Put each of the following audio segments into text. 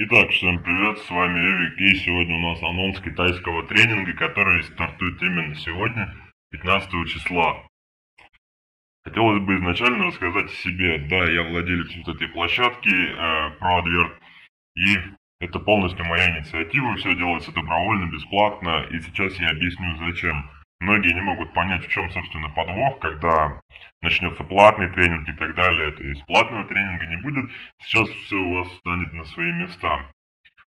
Итак, всем привет, с вами Эвик, и сегодня у нас анонс китайского тренинга, который стартует именно сегодня, 15 числа. Хотелось бы изначально рассказать о себе. Да, я владелец вот этой площадки э, ProAdvert, и это полностью моя инициатива, все делается добровольно, бесплатно, и сейчас я объясню зачем. Многие не могут понять, в чем, собственно, подвох, когда начнется платный тренинг и так далее. То есть платного тренинга не будет, сейчас все у вас станет на свои места.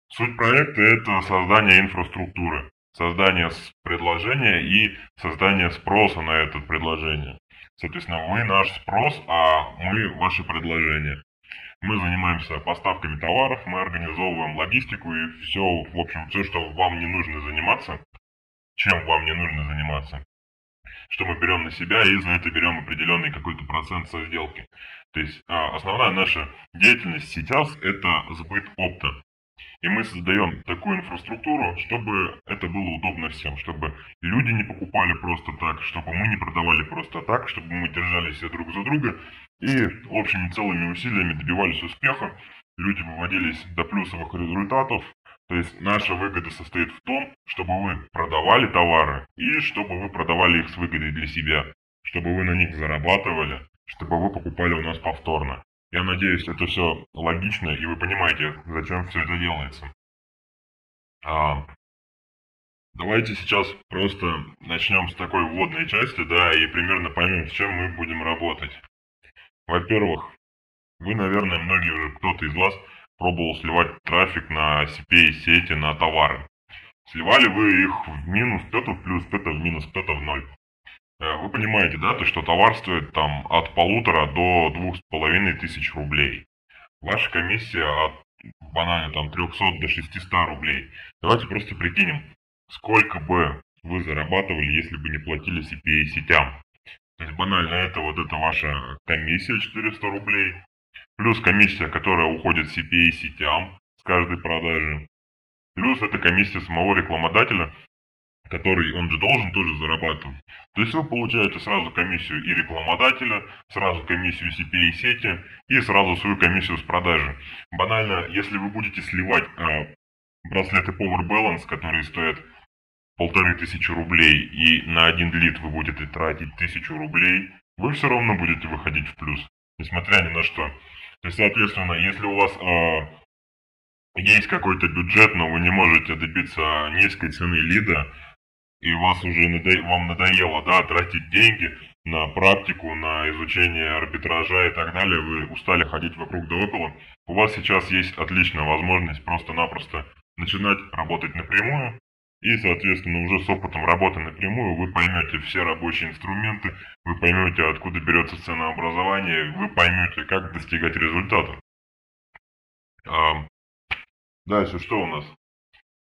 Суть проекта – это создание инфраструктуры, создание предложения и создание спроса на это предложение. Соответственно, вы наш спрос, а мы ваше предложение. Мы занимаемся поставками товаров, мы организовываем логистику и все, в общем, все, что вам не нужно заниматься, чем вам не нужно заниматься что мы берем на себя и за это берем определенный какой-то процент со сделки. То есть а, основная наша деятельность сейчас это сбыт опта. И мы создаем такую инфраструктуру, чтобы это было удобно всем, чтобы люди не покупали просто так, чтобы мы не продавали просто так, чтобы мы держались все друг за друга и общими целыми усилиями добивались успеха, люди выводились до плюсовых результатов, то есть наша выгода состоит в том, чтобы вы продавали товары и чтобы вы продавали их с выгодой для себя, чтобы вы на них зарабатывали, чтобы вы покупали у нас повторно. Я надеюсь, это все логично и вы понимаете, зачем все это делается. А, давайте сейчас просто начнем с такой вводной части, да, и примерно поймем, с чем мы будем работать. Во-первых, вы, наверное, многие уже, кто-то из вас пробовал сливать трафик на CPA сети на товары. Сливали вы их в минус, кто-то в плюс, кто-то в минус, кто-то в ноль. Э, вы понимаете, да, то что товар стоит там от полутора до двух с половиной тысяч рублей. Ваша комиссия от банально там 300 до 600 рублей. Давайте просто прикинем, сколько бы вы зарабатывали, если бы не платили CPA сетям. То есть банально это вот это ваша комиссия 400 рублей, Плюс комиссия, которая уходит CPA сетям с каждой продажи. Плюс это комиссия самого рекламодателя, который он же должен тоже зарабатывать. То есть вы получаете сразу комиссию и рекламодателя, сразу комиссию CPA сети и сразу свою комиссию с продажи. Банально, если вы будете сливать э, браслеты Power Balance, которые стоят полторы тысячи рублей, и на один лид вы будете тратить тысячу рублей, вы все равно будете выходить в плюс, несмотря ни на что. То есть, соответственно, если у вас э, есть какой-то бюджет, но вы не можете добиться низкой цены лида, и вас уже надо... вам надоело да, тратить деньги на практику, на изучение арбитража и так далее, вы устали ходить вокруг да около, у вас сейчас есть отличная возможность просто-напросто начинать работать напрямую, и, соответственно, уже с опытом работы напрямую вы поймете все рабочие инструменты, вы поймете, откуда берется ценообразование, вы поймете, как достигать результата. А, дальше что у нас?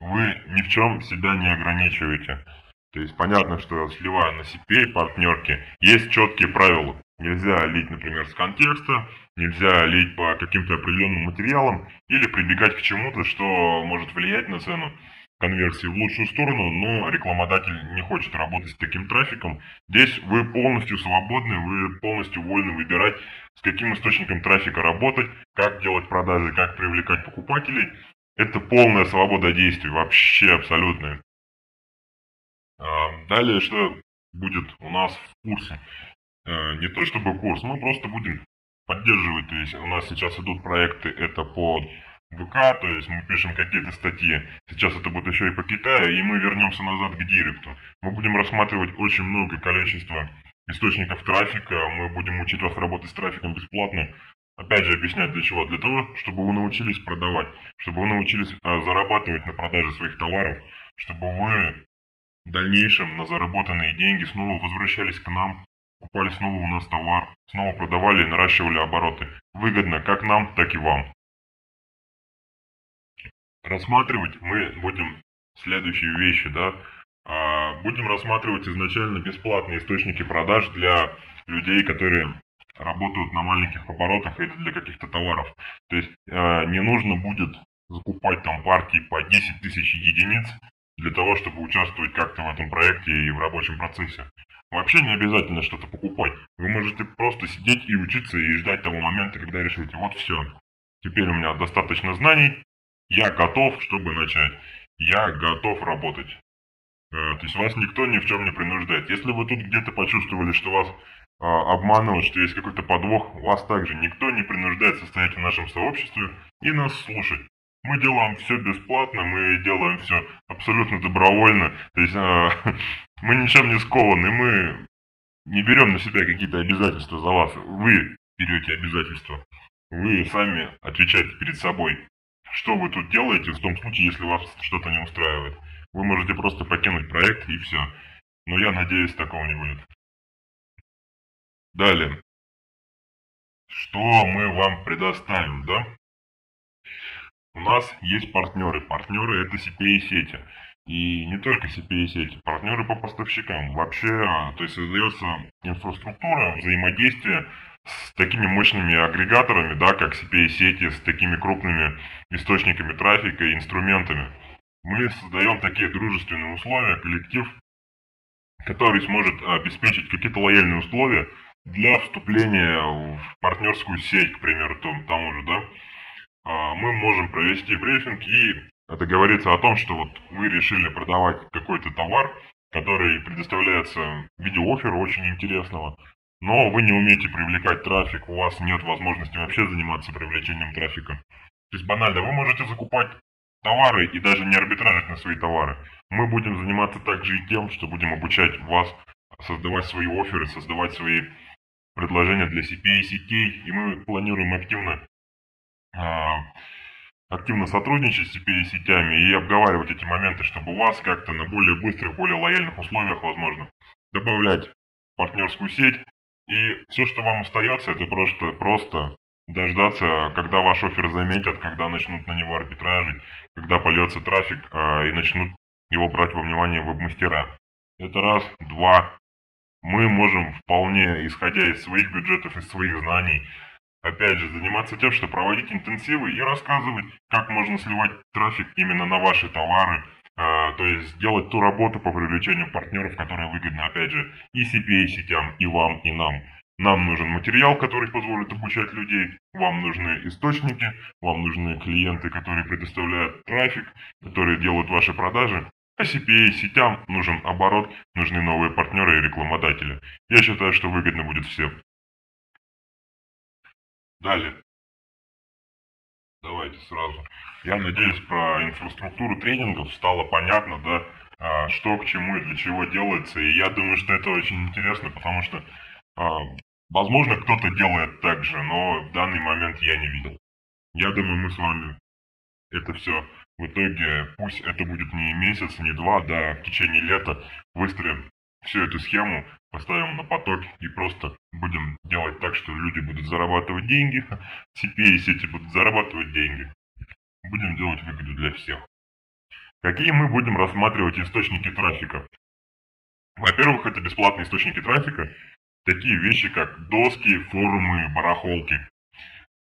Вы ни в чем себя не ограничиваете. То есть понятно, что сливая на CPA партнерки, есть четкие правила. Нельзя лить, например, с контекста, нельзя лить по каким-то определенным материалам или прибегать к чему-то, что может влиять на цену конверсии в лучшую сторону, но рекламодатель не хочет работать с таким трафиком. Здесь вы полностью свободны, вы полностью вольны выбирать, с каким источником трафика работать, как делать продажи, как привлекать покупателей. Это полная свобода действий, вообще абсолютная. А, далее, что будет у нас в курсе? А, не то чтобы курс, мы просто будем поддерживать. То есть у нас сейчас идут проекты, это по ВК, то есть мы пишем какие-то статьи. Сейчас это будет еще и по Китаю, и мы вернемся назад к Директу. Мы будем рассматривать очень много количества источников трафика, мы будем учить вас работать с трафиком бесплатно. Опять же, объяснять для чего? Для того, чтобы вы научились продавать, чтобы вы научились а, зарабатывать на продаже своих товаров, чтобы вы в дальнейшем на заработанные деньги снова возвращались к нам, покупали снова у нас товар, снова продавали и наращивали обороты. Выгодно как нам, так и вам. Рассматривать мы будем следующие вещи, да. А, будем рассматривать изначально бесплатные источники продаж для людей, которые работают на маленьких оборотах или для каких-то товаров. То есть а, не нужно будет закупать там партии по 10 тысяч единиц для того, чтобы участвовать как-то в этом проекте и в рабочем процессе. Вообще не обязательно что-то покупать. Вы можете просто сидеть и учиться и ждать того момента, когда решите, вот все, теперь у меня достаточно знаний, я готов, чтобы начать. Я готов работать. Э, то есть вас никто ни в чем не принуждает. Если вы тут где-то почувствовали, что вас а, обманывают, что есть какой-то подвох, вас также никто не принуждает состоять в нашем сообществе и нас слушать. Мы делаем все бесплатно, мы делаем все абсолютно добровольно. То есть э, мы ничем не скованы, мы не берем на себя какие-то обязательства за вас. Вы берете обязательства. Вы сами отвечаете перед собой. Что вы тут делаете в том случае, если вас что-то не устраивает? Вы можете просто покинуть проект и все. Но я надеюсь, такого не будет. Далее. Что мы вам предоставим, да? У нас есть партнеры. Партнеры это CPA-сети. И не только CPA-сети, партнеры по поставщикам. Вообще, то есть создается инфраструктура взаимодействия с такими мощными агрегаторами, да, как CPA-сети, с такими крупными источниками трафика и инструментами мы создаем такие дружественные условия, коллектив, который сможет обеспечить какие-то лояльные условия для вступления в партнерскую сеть, к примеру, тому же, да. А, мы можем провести брифинг и договориться о том, что вот вы решили продавать какой-то товар, который предоставляется в виде оффера очень интересного, но вы не умеете привлекать трафик, у вас нет возможности вообще заниматься привлечением трафика. То есть банально, вы можете закупать товары и даже не арбитражить на свои товары. Мы будем заниматься также и тем, что будем обучать вас создавать свои оферы, создавать свои предложения для CPA сетей, и мы планируем активно, а, активно сотрудничать с CPA сетями и обговаривать эти моменты, чтобы вас как-то на более быстрых, более лояльных условиях, возможно, добавлять партнерскую сеть. И все, что вам остается, это просто, просто дождаться, когда ваш офер заметят, когда начнут на него арбитражить, когда польется трафик э, и начнут его брать во внимание веб-мастера. Это раз. Два. Мы можем вполне, исходя из своих бюджетов, из своих знаний, опять же, заниматься тем, что проводить интенсивы и рассказывать, как можно сливать трафик именно на ваши товары, то есть делать ту работу по привлечению партнеров, которая выгодна, опять же, и CPA сетям, и вам, и нам. Нам нужен материал, который позволит обучать людей, вам нужны источники, вам нужны клиенты, которые предоставляют трафик, которые делают ваши продажи. А CPA сетям нужен оборот, нужны новые партнеры и рекламодатели. Я считаю, что выгодно будет всем. Далее. Давайте сразу. Я надеюсь, про инфраструктуру тренингов стало понятно, да, а, что к чему и для чего делается. И я думаю, что это очень интересно, потому что а, возможно, кто-то делает так же, но в данный момент я не видел. Я думаю, мы с вами это все в итоге, пусть это будет не месяц, не два, да, в течение лета выстроим всю эту схему, поставим на поток и просто будем делать так, что люди будут зарабатывать деньги, CPA сети будут зарабатывать деньги. Будем делать выгоду для всех. Какие мы будем рассматривать источники трафика? Во-первых, это бесплатные источники трафика, такие вещи, как доски, форумы, барахолки.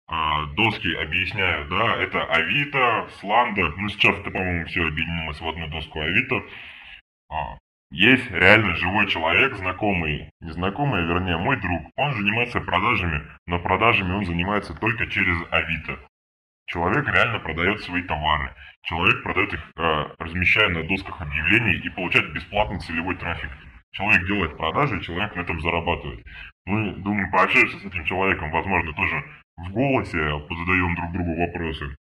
А, доски, объясняю, да, это Авито, Сланда, ну сейчас это, по-моему, все объединилось в одну доску Авито. Есть реально живой человек, знакомый, незнакомый, вернее мой друг. Он занимается продажами, но продажами он занимается только через Авито. Человек реально продает свои товары. Человек продает их, э, размещая на досках объявлений и получает бесплатный целевой трафик. Человек делает продажи, человек на этом зарабатывает. Мы, думаю, пообщаемся с этим человеком, возможно, тоже в голосе, позадаем друг другу вопросы.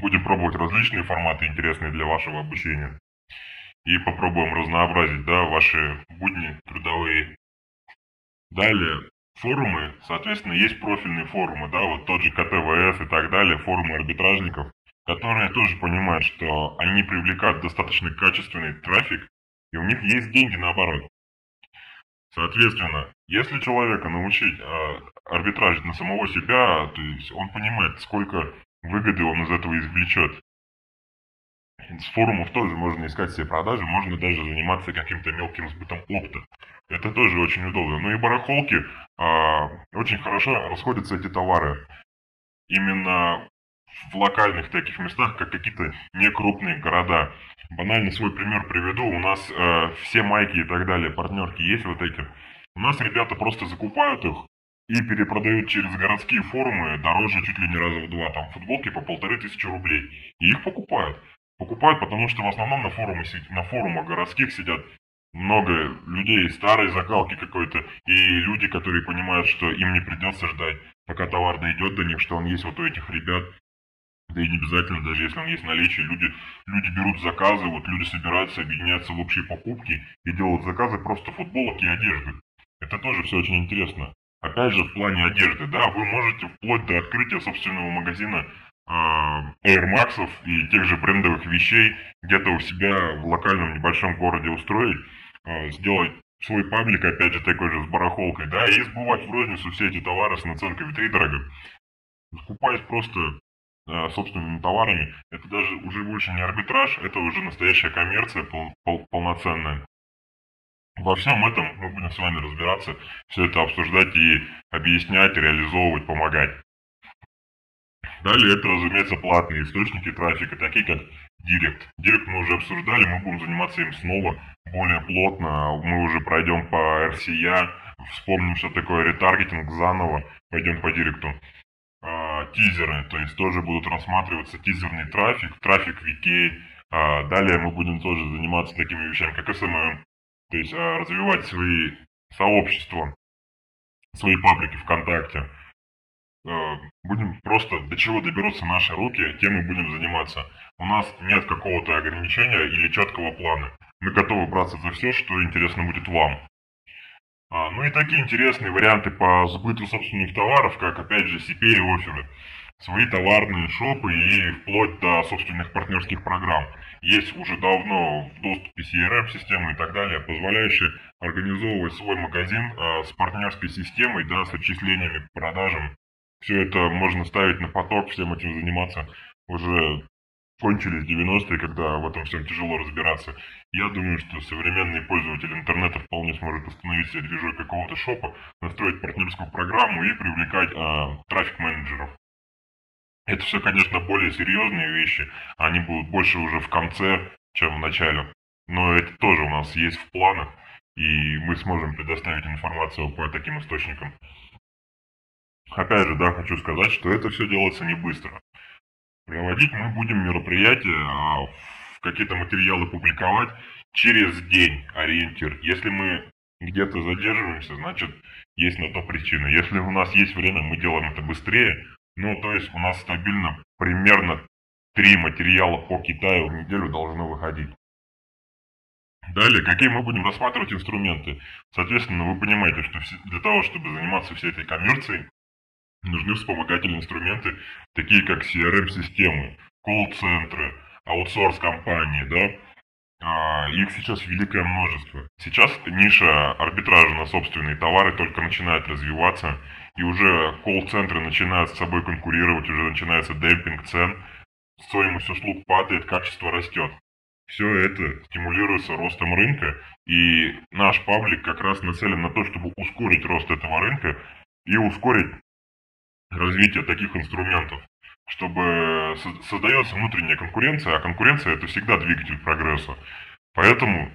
Будем пробовать различные форматы, интересные для вашего обучения. И попробуем разнообразить, да, ваши будни трудовые. Далее, форумы, соответственно, есть профильные форумы, да, вот тот же КТВС и так далее, форумы арбитражников, которые тоже понимают, что они привлекают достаточно качественный трафик и у них есть деньги наоборот. Соответственно, если человека научить э, арбитражить на самого себя, то есть он понимает, сколько выгоды он из этого извлечет. С форумов тоже можно искать себе продажи, можно даже заниматься каким-то мелким сбытом опыта. Это тоже очень удобно. Ну и барахолки, э, очень хорошо расходятся эти товары. Именно в локальных таких местах, как какие-то некрупные города. Банально свой пример приведу. У нас э, все майки и так далее, партнерки есть вот эти. У нас ребята просто закупают их и перепродают через городские форумы дороже чуть ли не раза в два. Там футболки по полторы тысячи рублей. И их покупают. Покупают, потому что в основном на, форуме, на форумах городских сидят много людей старой закалки какой-то, и люди, которые понимают, что им не придется ждать, пока товар дойдет до них, что он есть вот у этих ребят. Да и не обязательно, даже если он есть в наличии, люди, люди берут заказы, вот люди собираются, объединяются в общие покупки и делают заказы просто футболок и одежды. Это тоже все очень интересно. Опять же, в плане одежды, да, вы можете вплоть до открытия собственного магазина Air Max и тех же брендовых вещей где-то у себя в локальном небольшом городе устроить, э, сделать свой паблик, опять же, такой же с барахолкой, да, и сбывать в розницу все эти товары с наценкой в три дорого. Скупаясь просто э, собственными товарами, это даже уже больше не арбитраж, это уже настоящая коммерция пол, пол, полноценная. Во всем этом мы будем с вами разбираться, все это обсуждать и объяснять, реализовывать, помогать. Далее это, разумеется, платные источники трафика, такие как Директ. Директ мы уже обсуждали, мы будем заниматься им снова более плотно. Мы уже пройдем по RCA, вспомним, что такое ретаргетинг заново, пойдем по Директу. А, тизеры, то есть тоже будут рассматриваться тизерный трафик, трафик VK. А, далее мы будем тоже заниматься такими вещами, как SMM, то есть а, развивать свои сообщества, свои паблики ВКонтакте. А, будем просто до чего доберутся наши руки, тем мы будем заниматься. У нас нет какого-то ограничения или четкого плана. Мы готовы браться за все, что интересно будет вам. А, ну и такие интересные варианты по сбыту собственных товаров, как опять же CP и оферы свои товарные шопы и вплоть до собственных партнерских программ. Есть уже давно в доступе CRM-системы и так далее, позволяющие организовывать свой магазин э, с партнерской системой, да, с отчислениями по продажам. Все это можно ставить на поток, всем этим заниматься. Уже кончились 90-е, когда в этом всем тяжело разбираться. Я думаю, что современный пользователь интернета вполне сможет установить себе движок какого-то шопа, настроить партнерскую программу и привлекать э, трафик-менеджеров. Это все, конечно, более серьезные вещи. Они будут больше уже в конце, чем в начале. Но это тоже у нас есть в планах. И мы сможем предоставить информацию по таким источникам. Опять же, да, хочу сказать, что это все делается не быстро. Проводить мы будем мероприятия, а какие-то материалы публиковать через день ориентир. Если мы где-то задерживаемся, значит, есть на то причина. Если у нас есть время, мы делаем это быстрее, ну, то есть у нас стабильно примерно три материала по Китаю в неделю должно выходить. Далее, какие мы будем рассматривать инструменты? Соответственно, вы понимаете, что для того, чтобы заниматься всей этой коммерцией, нужны вспомогательные инструменты, такие как CRM-системы, колл-центры, аутсорс-компании, да, а, их сейчас великое множество. Сейчас ниша арбитража на собственные товары только начинает развиваться, и уже колл-центры начинают с собой конкурировать, уже начинается демпинг цен, стоимость услуг падает, качество растет. Все это стимулируется ростом рынка, и наш паблик как раз нацелен на то, чтобы ускорить рост этого рынка и ускорить развитие таких инструментов чтобы создается внутренняя конкуренция, а конкуренция это всегда двигатель прогресса. Поэтому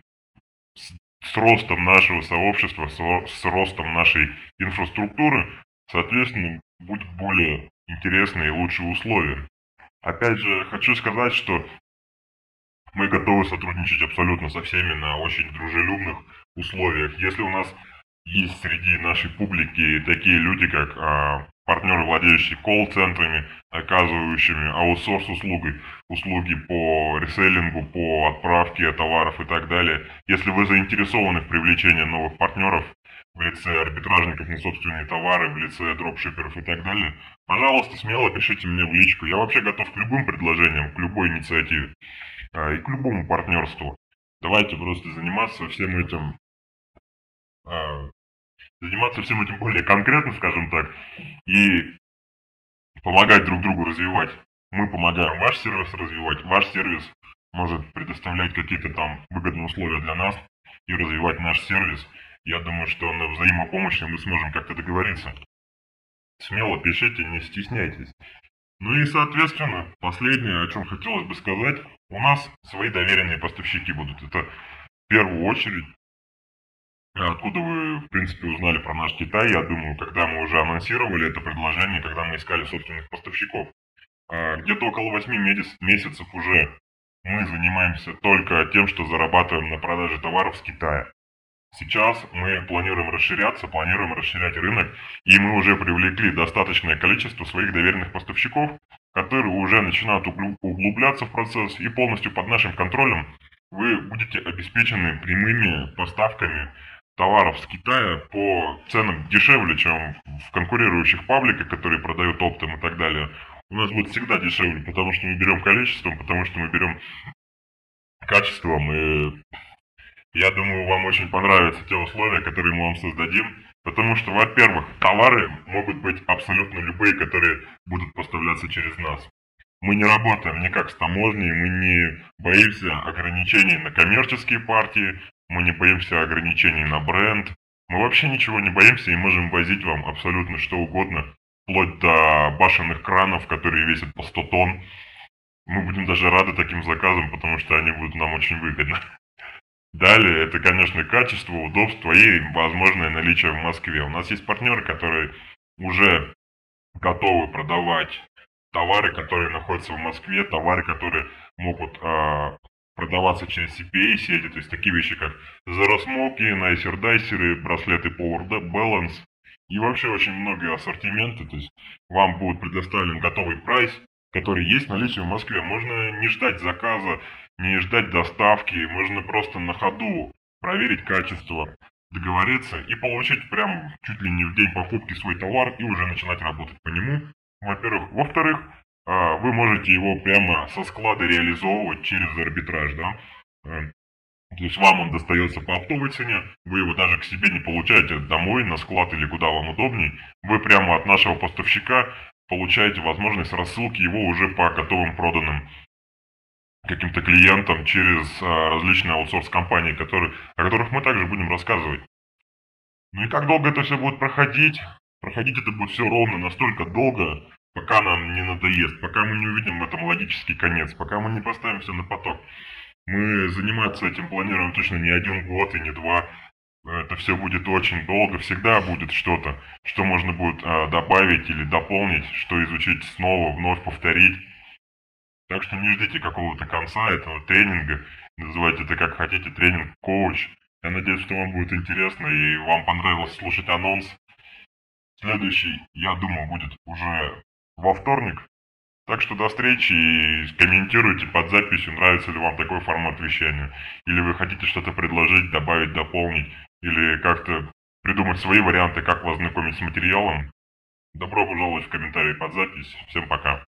с ростом нашего сообщества, с ростом нашей инфраструктуры, соответственно, будут более интересные и лучшие условия. Опять же, хочу сказать, что мы готовы сотрудничать абсолютно со всеми на очень дружелюбных условиях. Если у нас есть среди нашей публики такие люди, как а, партнеры, владеющие колл-центрами, оказывающими аутсорс услуги, услуги по реселлингу, по отправке товаров и так далее. Если вы заинтересованы в привлечении новых партнеров в лице арбитражников на собственные товары, в лице дропшиперов и так далее, пожалуйста, смело пишите мне в личку. Я вообще готов к любым предложениям, к любой инициативе а, и к любому партнерству. Давайте просто заниматься всем этим а, заниматься всем этим более конкретно, скажем так, и помогать друг другу развивать. Мы помогаем ваш сервис развивать, ваш сервис может предоставлять какие-то там выгодные условия для нас и развивать наш сервис. Я думаю, что на взаимопомощи мы сможем как-то договориться. Смело пишите, не стесняйтесь. Ну и, соответственно, последнее, о чем хотелось бы сказать, у нас свои доверенные поставщики будут. Это в первую очередь Откуда вы, в принципе, узнали про наш Китай? Я думаю, когда мы уже анонсировали это предложение, когда мы искали собственных поставщиков. А, где-то около 8 месяцев уже мы занимаемся только тем, что зарабатываем на продаже товаров с Китая. Сейчас мы планируем расширяться, планируем расширять рынок, и мы уже привлекли достаточное количество своих доверенных поставщиков, которые уже начинают углубляться в процесс и полностью под нашим контролем вы будете обеспечены прямыми поставками товаров с Китая по ценам дешевле, чем в конкурирующих пабликах, которые продают оптом и так далее. У нас будет всегда дешевле, потому что мы берем количеством, потому что мы берем качеством. И я думаю, вам очень понравятся те условия, которые мы вам создадим. Потому что, во-первых, товары могут быть абсолютно любые, которые будут поставляться через нас. Мы не работаем никак с таможней, мы не боимся ограничений на коммерческие партии, мы не боимся ограничений на бренд. Мы вообще ничего не боимся и можем возить вам абсолютно что угодно, вплоть до башенных кранов, которые весят по 100 тонн. Мы будем даже рады таким заказам, потому что они будут нам очень выгодны. Далее, это, конечно, качество, удобство и возможное наличие в Москве. У нас есть партнеры, которые уже готовы продавать товары, которые находятся в Москве, товары, которые могут э, продаваться через CPA сети, то есть такие вещи, как заросмоки, найсер-дайсеры, браслеты Power Balance и вообще очень многие ассортименты, то есть вам будет предоставлен готовый прайс, который есть в наличии в Москве. Можно не ждать заказа, не ждать доставки, можно просто на ходу проверить качество, договориться и получить прям чуть ли не в день покупки свой товар и уже начинать работать по нему во-первых. Во-вторых, а, вы можете его прямо со склада реализовывать через арбитраж, да. Э, то есть вам он достается по оптовой цене, вы его даже к себе не получаете домой, на склад или куда вам удобней. Вы прямо от нашего поставщика получаете возможность рассылки его уже по готовым проданным каким-то клиентам через а, различные аутсорс-компании, которые, о которых мы также будем рассказывать. Ну и как долго это все будет проходить? Проходить это будет все ровно настолько долго, пока нам не надоест, пока мы не увидим в этом логический конец, пока мы не поставим все на поток. Мы заниматься этим планируем точно не один год и не два. Это все будет очень долго, всегда будет что-то, что можно будет а, добавить или дополнить, что изучить снова, вновь повторить. Так что не ждите какого-то конца этого тренинга. Называйте это как хотите, тренинг-коуч. Я надеюсь, что вам будет интересно и вам понравилось слушать анонс. Следующий, я думаю, будет уже во вторник. Так что до встречи и комментируйте под записью, нравится ли вам такой формат вещания. Или вы хотите что-то предложить, добавить, дополнить. Или как-то придумать свои варианты, как вас знакомить с материалом. Добро пожаловать в комментарии под запись. Всем пока.